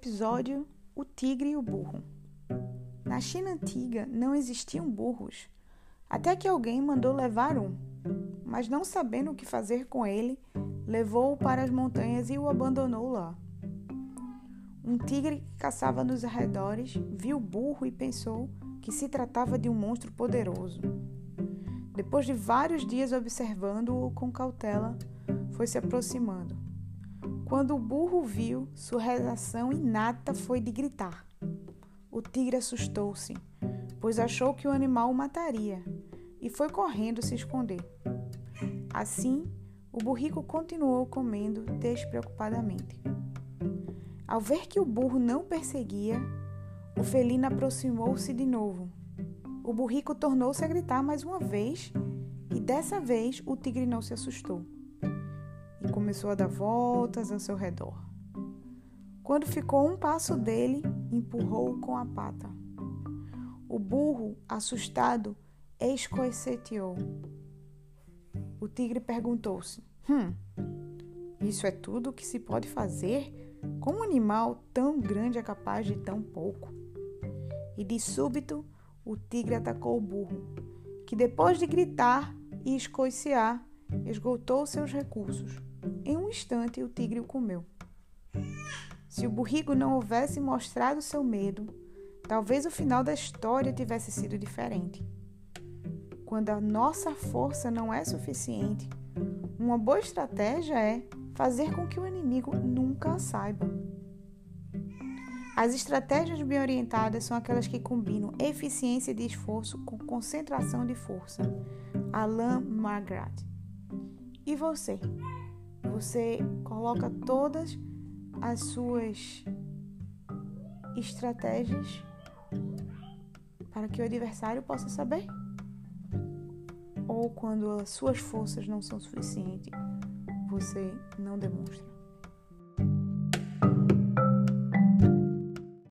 episódio O Tigre e o Burro. Na China antiga não existiam burros, até que alguém mandou levar um, mas não sabendo o que fazer com ele, levou-o para as montanhas e o abandonou lá. Um tigre que caçava nos arredores viu o burro e pensou que se tratava de um monstro poderoso. Depois de vários dias observando-o com cautela, foi se aproximando. Quando o burro viu, sua reação inata foi de gritar. O tigre assustou-se, pois achou que o animal o mataria, e foi correndo se esconder. Assim, o burrico continuou comendo despreocupadamente. Ao ver que o burro não perseguia, o felino aproximou-se de novo. O burrico tornou-se a gritar mais uma vez, e dessa vez o tigre não se assustou começou a dar voltas ao seu redor. Quando ficou um passo dele, empurrou-o com a pata. O burro, assustado, escoceteou. O tigre perguntou-se: Hum, isso é tudo que se pode fazer? Como um animal tão grande é capaz de tão pouco? E de súbito, o tigre atacou o burro, que depois de gritar e escoicear, esgotou seus recursos. Em um instante, o tigre o comeu. Se o burrico não houvesse mostrado seu medo, talvez o final da história tivesse sido diferente. Quando a nossa força não é suficiente, uma boa estratégia é fazer com que o inimigo nunca saiba. As estratégias bem orientadas são aquelas que combinam eficiência de esforço com concentração de força. Alain Margaret. E você? Você coloca todas as suas estratégias para que o adversário possa saber? Ou quando as suas forças não são suficientes, você não demonstra?